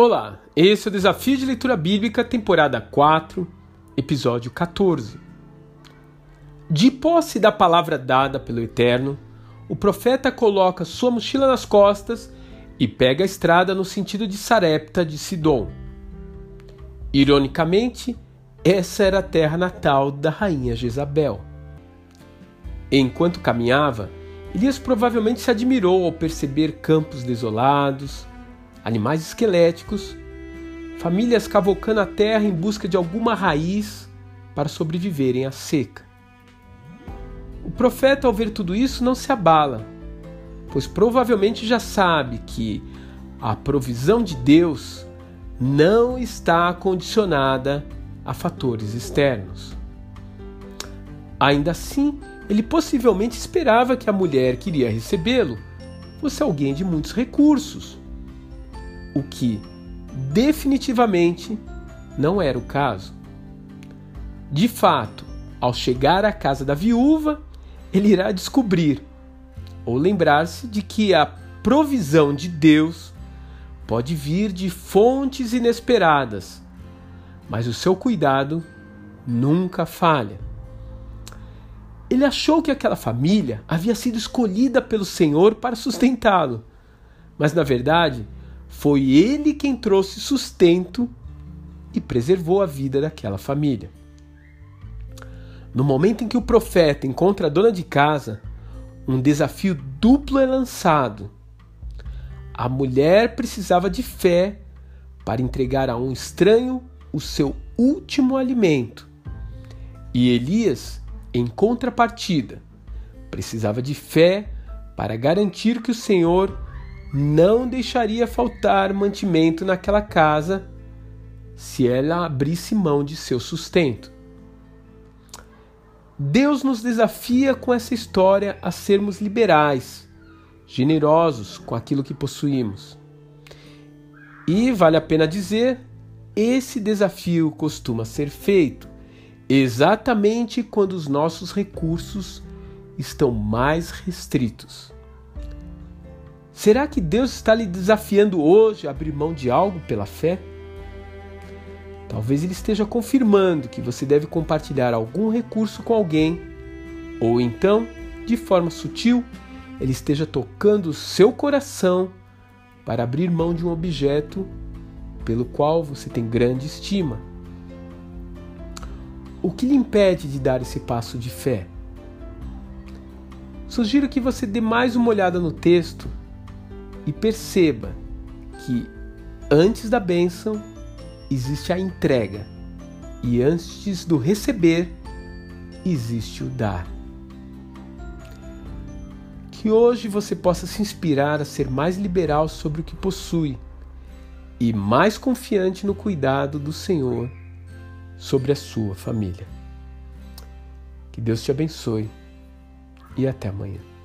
Olá, esse é o Desafio de Leitura Bíblica, temporada 4, episódio 14. De posse da palavra dada pelo Eterno, o profeta coloca sua mochila nas costas e pega a estrada no sentido de Sarepta de Sidom. Ironicamente, essa era a terra natal da rainha Jezabel. Enquanto caminhava, Elias provavelmente se admirou ao perceber campos desolados, animais esqueléticos, famílias cavocando a terra em busca de alguma raiz para sobreviverem à seca. O profeta, ao ver tudo isso, não se abala, pois provavelmente já sabe que a provisão de Deus não está condicionada a fatores externos. Ainda assim, ele possivelmente esperava que a mulher que iria recebê-lo fosse alguém de muitos recursos, o que definitivamente não era o caso. De fato, ao chegar à casa da viúva, ele irá descobrir ou lembrar-se de que a provisão de Deus pode vir de fontes inesperadas, mas o seu cuidado nunca falha. Ele achou que aquela família havia sido escolhida pelo Senhor para sustentá-lo, mas na verdade foi ele quem trouxe sustento e preservou a vida daquela família. No momento em que o profeta encontra a dona de casa, um desafio duplo é lançado. A mulher precisava de fé para entregar a um estranho o seu último alimento. E Elias em contrapartida, precisava de fé para garantir que o Senhor não deixaria faltar mantimento naquela casa se ela abrisse mão de seu sustento. Deus nos desafia com essa história a sermos liberais, generosos com aquilo que possuímos. E vale a pena dizer, esse desafio costuma ser feito exatamente quando os nossos recursos estão mais restritos. Será que Deus está lhe desafiando hoje a abrir mão de algo pela fé? Talvez Ele esteja confirmando que você deve compartilhar algum recurso com alguém, ou então, de forma sutil, Ele esteja tocando o seu coração para abrir mão de um objeto pelo qual você tem grande estima. O que lhe impede de dar esse passo de fé? Sugiro que você dê mais uma olhada no texto e perceba que antes da bênção existe a entrega e antes do receber existe o dar. Que hoje você possa se inspirar a ser mais liberal sobre o que possui e mais confiante no cuidado do Senhor sobre a sua família. Que Deus te abençoe e até amanhã.